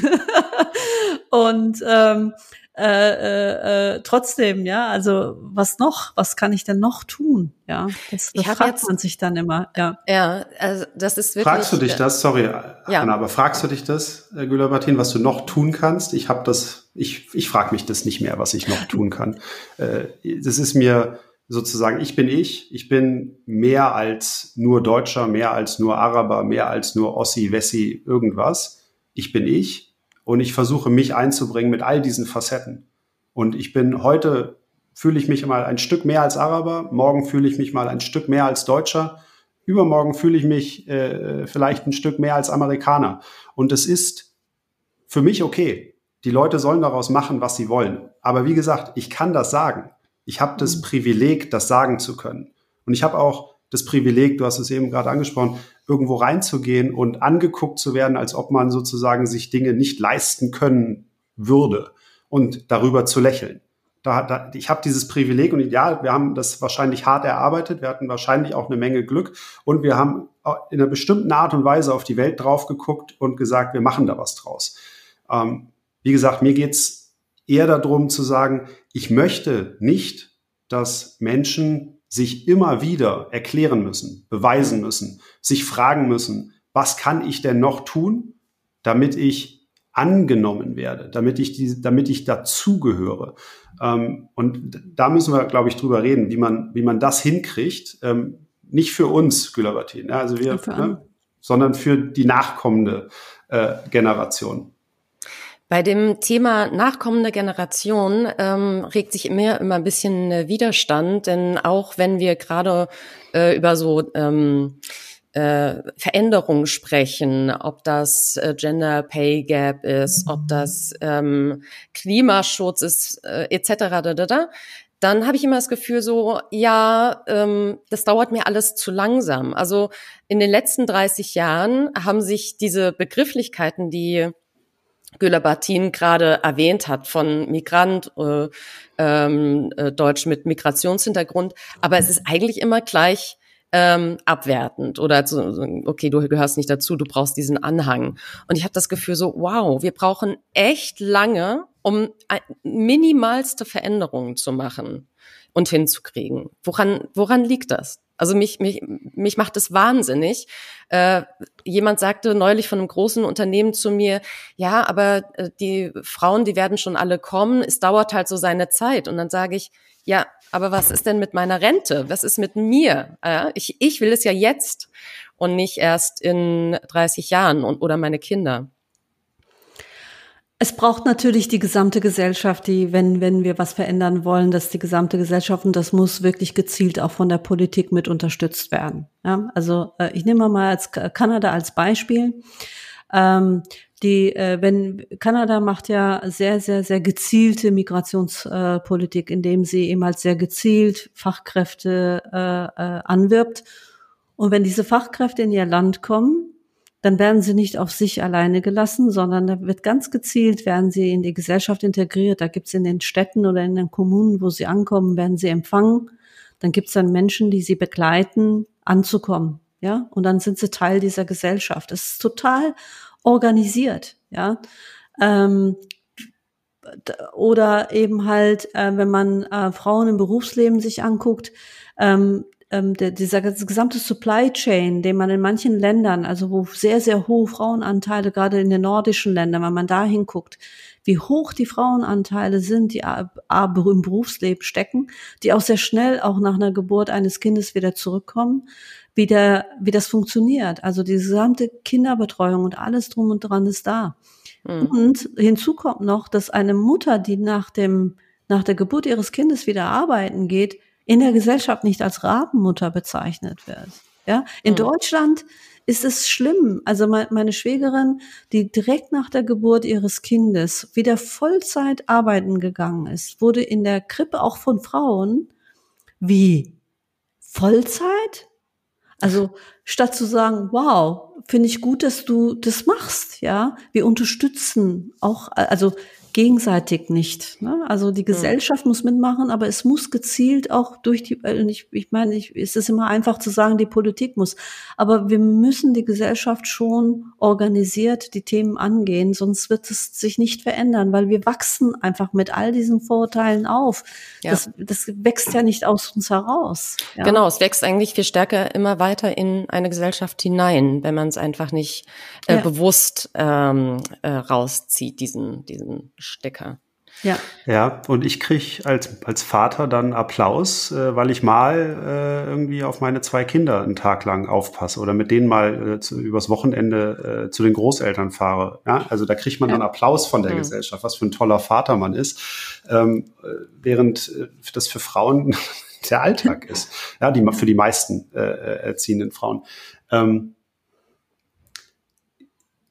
(laughs) und ähm, äh, äh, äh, trotzdem, ja, also was noch? Was kann ich denn noch tun? Ja, das, das fragt jetzt, man sich dann immer. Ja, ja, also das ist wirklich. Fragst du dich das? Sorry, ja. Anna, aber fragst du dich das, äh, Güler Martin, was du noch tun kannst? Ich habe das, ich ich frage mich das nicht mehr, was ich noch tun kann. (laughs) Äh, das ist mir sozusagen, ich bin ich, ich bin mehr als nur Deutscher, mehr als nur Araber, mehr als nur Ossi, Wessi, irgendwas. Ich bin ich und ich versuche mich einzubringen mit all diesen Facetten. Und ich bin heute, fühle ich mich mal ein Stück mehr als Araber, morgen fühle ich mich mal ein Stück mehr als Deutscher, übermorgen fühle ich mich äh, vielleicht ein Stück mehr als Amerikaner. Und es ist für mich okay. Die Leute sollen daraus machen, was sie wollen. Aber wie gesagt, ich kann das sagen. Ich habe das mhm. Privileg, das sagen zu können. Und ich habe auch das Privileg, du hast es eben gerade angesprochen, irgendwo reinzugehen und angeguckt zu werden, als ob man sozusagen sich Dinge nicht leisten können würde und darüber zu lächeln. Da, da, ich habe dieses Privileg und ja, wir haben das wahrscheinlich hart erarbeitet, wir hatten wahrscheinlich auch eine Menge Glück und wir haben in einer bestimmten Art und Weise auf die Welt drauf geguckt und gesagt, wir machen da was draus. Ähm, wie gesagt, mir geht's eher darum zu sagen, ich möchte nicht, dass Menschen sich immer wieder erklären müssen, beweisen müssen, sich fragen müssen, was kann ich denn noch tun, damit ich angenommen werde, damit ich die, damit ich dazugehöre. Ähm, und da müssen wir, glaube ich, drüber reden, wie man, wie man das hinkriegt. Ähm, nicht für uns, Gülabertin, ja, also wir, ne, sondern für die nachkommende äh, Generation. Bei dem Thema nachkommende Generation ähm, regt sich immer immer ein bisschen äh, Widerstand, denn auch wenn wir gerade äh, über so ähm, äh, Veränderungen sprechen, ob das äh, Gender Pay Gap ist, ob das ähm, Klimaschutz ist, äh, etc. Da, da, da, dann habe ich immer das Gefühl so, ja, ähm, das dauert mir alles zu langsam. Also in den letzten 30 Jahren haben sich diese Begrifflichkeiten, die Güler-Bartin gerade erwähnt hat, von Migrant, äh, ähm, äh, Deutsch mit Migrationshintergrund. Aber es ist eigentlich immer gleich ähm, abwertend oder so, okay, du gehörst nicht dazu, du brauchst diesen Anhang. Und ich habe das Gefühl so, wow, wir brauchen echt lange, um minimalste Veränderungen zu machen und hinzukriegen. Woran, woran liegt das? Also mich, mich, mich macht es wahnsinnig. Äh, jemand sagte neulich von einem großen Unternehmen zu mir, ja, aber äh, die Frauen, die werden schon alle kommen, es dauert halt so seine Zeit. Und dann sage ich, ja, aber was ist denn mit meiner Rente? Was ist mit mir? Äh, ich, ich will es ja jetzt und nicht erst in 30 Jahren und, oder meine Kinder. Es braucht natürlich die gesamte Gesellschaft, die, wenn, wenn wir was verändern wollen, dass die gesamte Gesellschaft, und das muss wirklich gezielt auch von der Politik mit unterstützt werden. Ja, also äh, ich nehme mal als Kanada als Beispiel. Ähm, die, äh, wenn Kanada macht ja sehr, sehr, sehr gezielte Migrationspolitik, äh, indem sie eben halt sehr gezielt Fachkräfte äh, äh, anwirbt. Und wenn diese Fachkräfte in ihr Land kommen, dann werden sie nicht auf sich alleine gelassen, sondern da wird ganz gezielt, werden sie in die Gesellschaft integriert. Da gibt's in den Städten oder in den Kommunen, wo sie ankommen, werden sie empfangen. Dann gibt's dann Menschen, die sie begleiten, anzukommen. Ja, und dann sind sie Teil dieser Gesellschaft. Es ist total organisiert. Ja, ähm, oder eben halt, äh, wenn man äh, Frauen im Berufsleben sich anguckt, ähm, ähm, der, dieser gesamte Supply Chain, den man in manchen Ländern, also wo sehr, sehr hohe Frauenanteile, gerade in den nordischen Ländern, wenn man da hinguckt, wie hoch die Frauenanteile sind, die im Berufsleben stecken, die auch sehr schnell auch nach einer Geburt eines Kindes wieder zurückkommen, wie, der, wie das funktioniert. Also die gesamte Kinderbetreuung und alles drum und dran ist da. Mhm. Und hinzu kommt noch, dass eine Mutter, die nach dem, nach der Geburt ihres Kindes wieder arbeiten geht, in der Gesellschaft nicht als Rabenmutter bezeichnet wird. Ja, in mhm. Deutschland ist es schlimm. Also meine Schwägerin, die direkt nach der Geburt ihres Kindes wieder Vollzeit arbeiten gegangen ist, wurde in der Krippe auch von Frauen wie Vollzeit? Also statt zu sagen, wow, finde ich gut, dass du das machst, ja, wir unterstützen auch, also gegenseitig nicht. Ne? Also die Gesellschaft mhm. muss mitmachen, aber es muss gezielt auch durch die, ich, ich meine, ich, es ist immer einfach zu sagen, die Politik muss, aber wir müssen die Gesellschaft schon organisiert die Themen angehen, sonst wird es sich nicht verändern, weil wir wachsen einfach mit all diesen Vorurteilen auf. Ja. Das, das wächst ja nicht aus uns heraus. Ja? Genau, es wächst eigentlich viel stärker immer weiter in eine Gesellschaft hinein, wenn man es einfach nicht äh, ja. bewusst ähm, äh, rauszieht, diesen, diesen Stecker. Ja. Ja, und ich krieg als, als Vater dann Applaus, äh, weil ich mal äh, irgendwie auf meine zwei Kinder einen Tag lang aufpasse oder mit denen mal äh, zu, übers Wochenende äh, zu den Großeltern fahre. Ja, also da kriegt man ja. dann Applaus von der mhm. Gesellschaft, was für ein toller Vater man ist. Ähm, äh, während äh, das für Frauen (laughs) der Alltag ist. Ja, die für die meisten äh, äh, erziehenden Frauen. Ähm,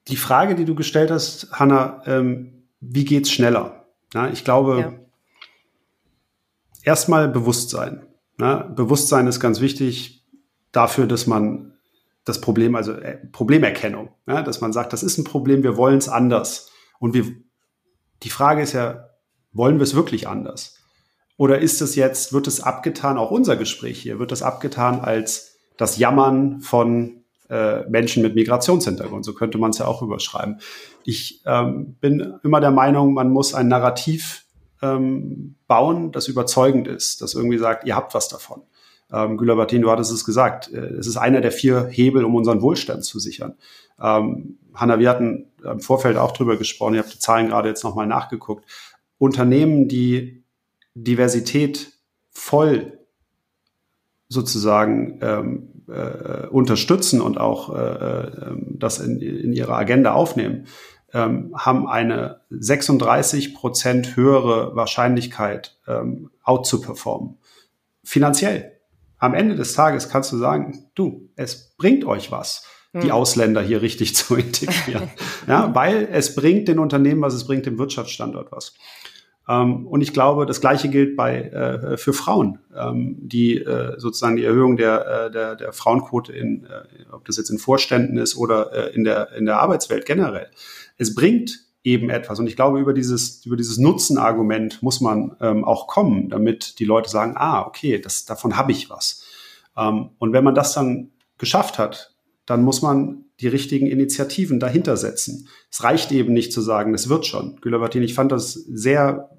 die Frage, die du gestellt hast, Hanna, ähm, wie geht's schneller? Ja, ich glaube, ja. erstmal Bewusstsein. Ja, Bewusstsein ist ganz wichtig dafür, dass man das Problem, also äh, Problemerkennung, dass man sagt, das ist ein Problem, wir wollen es anders. Und wir, die Frage ist ja, wollen wir es wirklich anders? Oder ist es jetzt, wird es abgetan, auch unser Gespräch hier, wird es abgetan als das Jammern von äh, Menschen mit Migrationshintergrund. So könnte man es ja auch überschreiben. Ich ähm, bin immer der Meinung, man muss ein Narrativ ähm, bauen, das überzeugend ist, das irgendwie sagt, ihr habt was davon. Ähm, Güler Bartin, du hattest es gesagt, äh, es ist einer der vier Hebel, um unseren Wohlstand zu sichern. Ähm, Hanna, wir hatten im Vorfeld auch drüber gesprochen, ihr habt die Zahlen gerade jetzt nochmal nachgeguckt. Unternehmen, die Diversität voll sozusagen ähm, äh, unterstützen und auch äh, äh, das in, in ihre Agenda aufnehmen, ähm, haben eine 36 Prozent höhere Wahrscheinlichkeit, ähm, out zu performen. Finanziell. Am Ende des Tages kannst du sagen, du, es bringt euch was, die hm. Ausländer hier richtig (laughs) zu integrieren. ja, weil es bringt den Unternehmen was, es bringt dem Wirtschaftsstandort was. Ähm, und ich glaube, das Gleiche gilt bei, äh, für Frauen, ähm, die äh, sozusagen die Erhöhung der, äh, der, der Frauenquote in, äh, ob das jetzt in Vorständen ist oder äh, in, der, in der Arbeitswelt generell. Es bringt eben etwas. Und ich glaube, über dieses, über dieses Nutzenargument muss man ähm, auch kommen, damit die Leute sagen, ah, okay, das, davon habe ich was. Ähm, und wenn man das dann geschafft hat, dann muss man die richtigen Initiativen dahinter setzen. Es reicht eben nicht zu sagen, das wird schon. Güler ich fand das sehr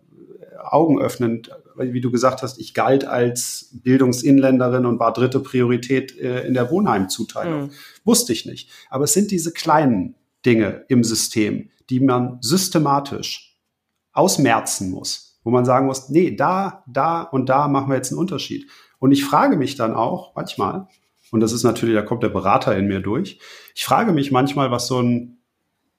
augenöffnend, wie du gesagt hast, ich galt als Bildungsinländerin und war dritte Priorität äh, in der Wohnheimzuteilung. Mhm. Wusste ich nicht. Aber es sind diese kleinen Dinge im System, die man systematisch ausmerzen muss, wo man sagen muss, nee, da, da und da machen wir jetzt einen Unterschied. Und ich frage mich dann auch manchmal, und das ist natürlich, da kommt der Berater in mir durch, ich frage mich manchmal, was so ein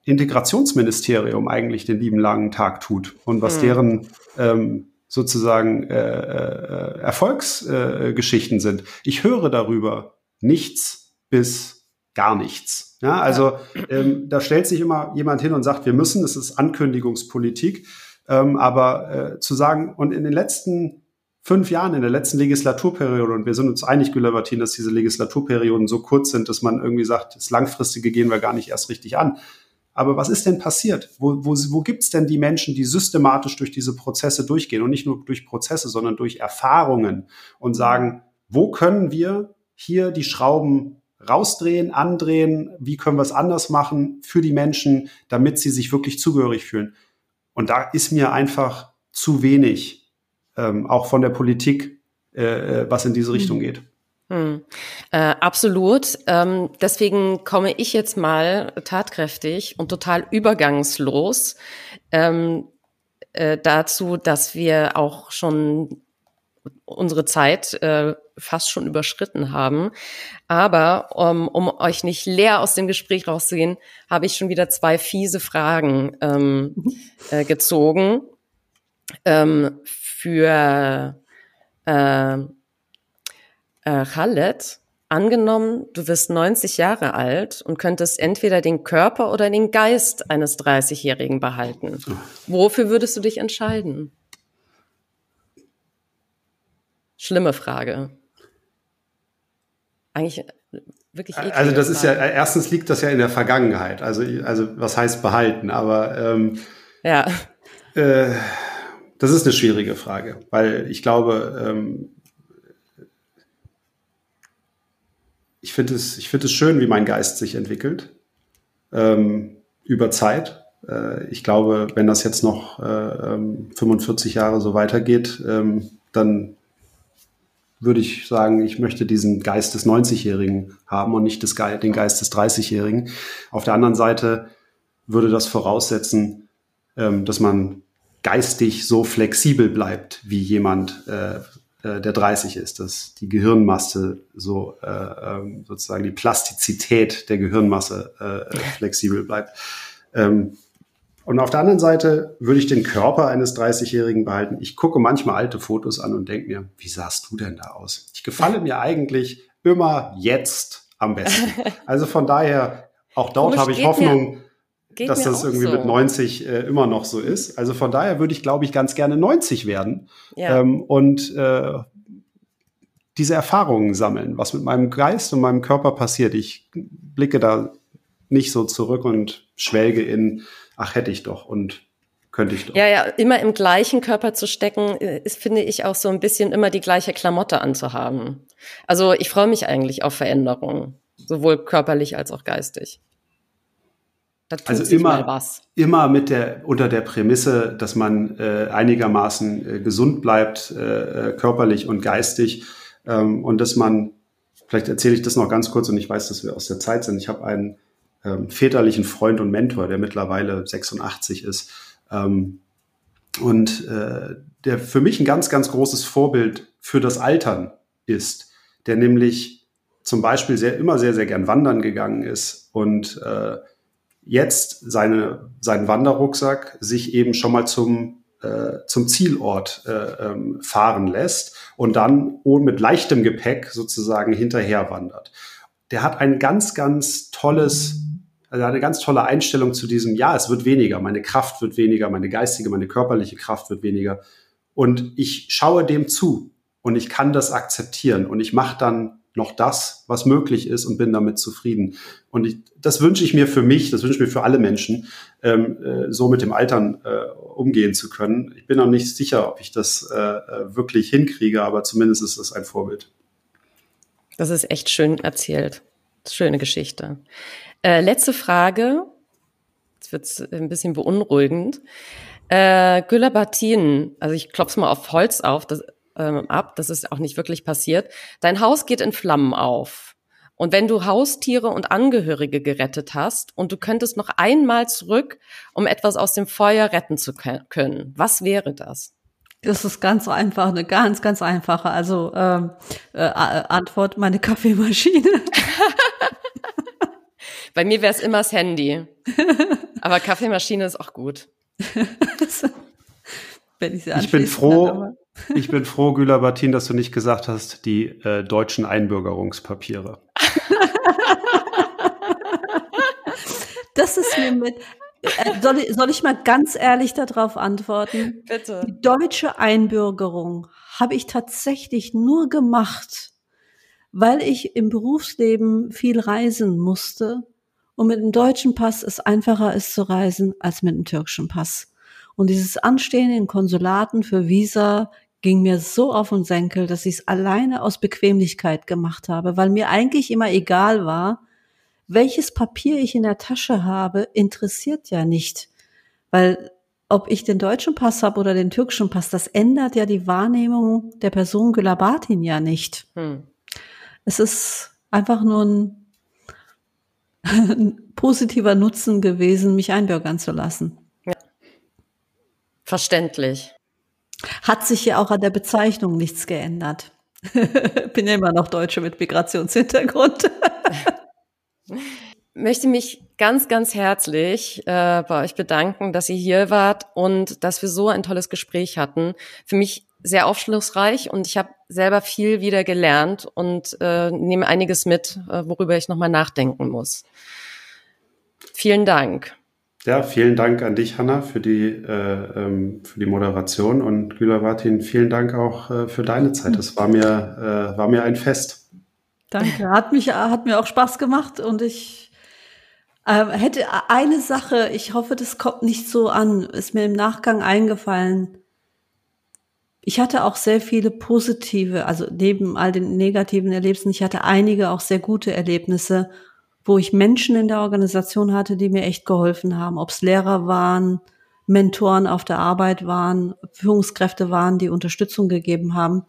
Integrationsministerium eigentlich den lieben langen Tag tut und was hm. deren ähm, sozusagen äh, äh, Erfolgsgeschichten äh, sind. Ich höre darüber nichts bis gar nichts. Ja, also ähm, da stellt sich immer jemand hin und sagt, wir müssen, das ist Ankündigungspolitik, ähm, aber äh, zu sagen, und in den letzten fünf Jahren, in der letzten Legislaturperiode, und wir sind uns einig, Güler Martin, dass diese Legislaturperioden so kurz sind, dass man irgendwie sagt, das Langfristige gehen wir gar nicht erst richtig an. Aber was ist denn passiert? Wo, wo, wo gibt es denn die Menschen, die systematisch durch diese Prozesse durchgehen und nicht nur durch Prozesse, sondern durch Erfahrungen und sagen, wo können wir hier die Schrauben rausdrehen, andrehen, wie können wir es anders machen für die Menschen, damit sie sich wirklich zugehörig fühlen? Und da ist mir einfach zu wenig, ähm, auch von der Politik, äh, äh was in diese Richtung mhm. geht. Hm. Äh, absolut. Ähm, deswegen komme ich jetzt mal tatkräftig und total übergangslos ähm, äh, dazu, dass wir auch schon unsere Zeit äh, fast schon überschritten haben. Aber um, um euch nicht leer aus dem Gespräch rauszugehen, habe ich schon wieder zwei fiese Fragen ähm, mhm. äh, gezogen ähm, für äh, äh, Khaled, angenommen, du wirst 90 Jahre alt und könntest entweder den Körper oder den Geist eines 30-Jährigen behalten. Wofür würdest du dich entscheiden? Schlimme Frage. Eigentlich wirklich Also das ist ja, erstens liegt das ja in der Vergangenheit. Also, also was heißt behalten? Aber ähm, ja. Äh, das ist eine schwierige Frage, weil ich glaube, ähm, ich finde es, ich es schön, wie mein Geist sich entwickelt ähm, über Zeit. Äh, ich glaube, wenn das jetzt noch äh, 45 ähm, Jahre so weitergeht, ähm, dann würde ich sagen, ich möchte diesen Geist des 90-Jährigen haben und nicht Ge den Geist des 30-Jährigen. Auf der anderen Seite würde das voraussetzen, ähm, dass man geistig so flexibel bleibt wie jemand äh, äh, der 30 ist, dass die Gehirnmasse so äh, ähm, sozusagen die Plastizität der Gehirnmasse äh, flexibel bleibt. Ähm, und auf der anderen Seite würde ich den Körper eines 30-Jährigen behalten. Ich gucke manchmal alte Fotos an und denke mir, wie sahst du denn da aus? Ich gefalle mir eigentlich immer jetzt am besten. (laughs) Also von daher, auch dort habe ich Hoffnung. Mir Geht dass das irgendwie so. mit 90 äh, immer noch so ist. Also von daher würde ich, glaube ich, ganz gerne 90 werden ja. ähm, und äh, diese Erfahrungen sammeln, was mit meinem Geist und meinem Körper passiert. Ich blicke da nicht so zurück und schwelge in, ach hätte ich doch und könnte ich doch. Ja, ja, immer im gleichen Körper zu stecken, äh, ist, finde ich, auch so ein bisschen immer die gleiche Klamotte anzuhaben. Also ich freue mich eigentlich auf Veränderungen, sowohl körperlich als auch geistig also immer, immer mit der, unter der Prämisse, dass man äh, einigermaßen äh, gesund bleibt, äh, äh, körperlich und geistig. Ähm, und dass man, vielleicht erzähle ich das noch ganz kurz und ich weiß, dass wir aus der Zeit sind. Ich habe einen ähm, väterlichen Freund und Mentor, der mittlerweile 86 ist. Ähm, und äh, der für mich ein ganz, ganz großes Vorbild für das Altern ist, der nämlich zum Beispiel sehr, immer sehr, sehr gern wandern gegangen ist und äh, jetzt seine, seinen Wanderrucksack sich eben schon mal zum, äh, zum Zielort äh, ähm, fahren lässt und dann mit leichtem Gepäck sozusagen hinterher wandert. Der hat ein ganz, ganz tolles, also eine ganz tolle Einstellung zu diesem, ja, es wird weniger, meine Kraft wird weniger, meine geistige, meine körperliche Kraft wird weniger. Und ich schaue dem zu und ich kann das akzeptieren und ich mache dann noch das, was möglich ist und bin damit zufrieden. Und ich, das wünsche ich mir für mich, das wünsche ich mir für alle Menschen, ähm, äh, so mit dem Altern äh, umgehen zu können. Ich bin noch nicht sicher, ob ich das äh, äh, wirklich hinkriege, aber zumindest ist das ein Vorbild. Das ist echt schön erzählt. Schöne Geschichte. Äh, letzte Frage. Jetzt wird ein bisschen beunruhigend. Äh, Güller also ich klopfe mal auf Holz auf, das, ähm, ab, das ist auch nicht wirklich passiert. Dein Haus geht in Flammen auf. Und wenn du Haustiere und Angehörige gerettet hast und du könntest noch einmal zurück, um etwas aus dem Feuer retten zu können, was wäre das? Das ist ganz einfach, eine ganz, ganz einfache. Also ähm, äh, Antwort, meine Kaffeemaschine. (laughs) Bei mir wäre es immer das Handy. Aber Kaffeemaschine ist auch gut. (laughs) Wenn ich, ich bin froh, ich bin froh, Güler Bartin, dass du nicht gesagt hast, die äh, deutschen Einbürgerungspapiere. das ist mir mit. Äh, soll, ich, soll ich mal ganz ehrlich darauf antworten? Bitte. Die deutsche Einbürgerung habe ich tatsächlich nur gemacht, weil ich im Berufsleben viel reisen musste und mit dem deutschen Pass es einfacher ist zu reisen als mit dem türkischen Pass. Und dieses Anstehen in Konsulaten für Visa ging mir so auf den Senkel, dass ich es alleine aus Bequemlichkeit gemacht habe, weil mir eigentlich immer egal war, welches Papier ich in der Tasche habe, interessiert ja nicht, weil ob ich den deutschen Pass habe oder den türkischen Pass, das ändert ja die Wahrnehmung der Person Gülabatin ja nicht. Hm. Es ist einfach nur ein, (laughs) ein, positiver Nutzen gewesen, mich einbürgern zu lassen. Ja. Verständlich. Hat sich ja auch an der Bezeichnung nichts geändert. (laughs) Bin ja immer noch Deutsche mit Migrationshintergrund. (laughs) möchte mich ganz, ganz herzlich äh, bei euch bedanken, dass ihr hier wart und dass wir so ein tolles Gespräch hatten. Für mich sehr aufschlussreich und ich habe selber viel wieder gelernt und äh, nehme einiges mit, äh, worüber ich nochmal nachdenken muss. Vielen Dank. Ja, vielen Dank an dich, Hanna, für die, äh, ähm, für die Moderation und Gülawatin, vielen Dank auch äh, für deine Zeit. Es war mir, äh, war mir ein Fest. Danke, hat mich, hat mir auch Spaß gemacht und ich ähm, hätte eine Sache, ich hoffe, das kommt nicht so an, ist mir im Nachgang eingefallen. Ich hatte auch sehr viele positive, also neben all den negativen Erlebnissen, ich hatte einige auch sehr gute Erlebnisse, wo ich Menschen in der Organisation hatte, die mir echt geholfen haben, ob es Lehrer waren, Mentoren auf der Arbeit waren, Führungskräfte waren, die Unterstützung gegeben haben.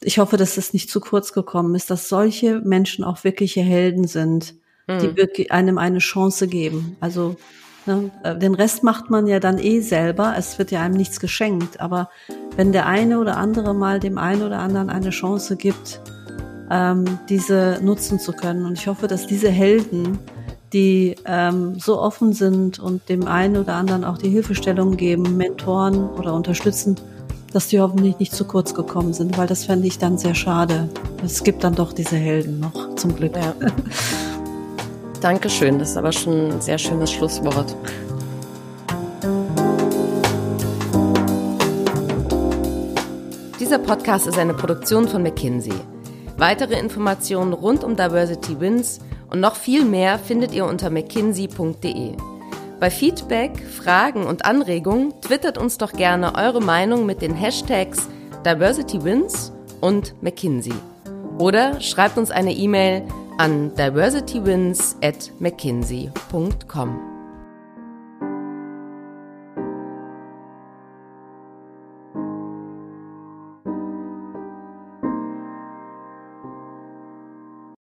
Ich hoffe, dass es nicht zu kurz gekommen ist, dass solche Menschen auch wirkliche Helden sind die hm. wirklich einem eine Chance geben. Also ne, äh, den Rest macht man ja dann eh selber. Es wird ja einem nichts geschenkt. Aber wenn der eine oder andere mal dem einen oder anderen eine Chance gibt, ähm, diese nutzen zu können. Und ich hoffe, dass diese Helden, die ähm, so offen sind und dem einen oder anderen auch die Hilfestellung geben, Mentoren oder unterstützen, dass die hoffentlich nicht zu kurz gekommen sind, weil das fände ich dann sehr schade. Es gibt dann doch diese Helden noch, zum Glück. Ja. (laughs) Dankeschön, das ist aber schon ein sehr schönes Schlusswort. Dieser Podcast ist eine Produktion von McKinsey. Weitere Informationen rund um Diversity Wins und noch viel mehr findet ihr unter mckinsey.de. Bei Feedback, Fragen und Anregungen twittert uns doch gerne eure Meinung mit den Hashtags Diversity Wins und McKinsey. Oder schreibt uns eine E-Mail an diversitywins at mckinsey.com.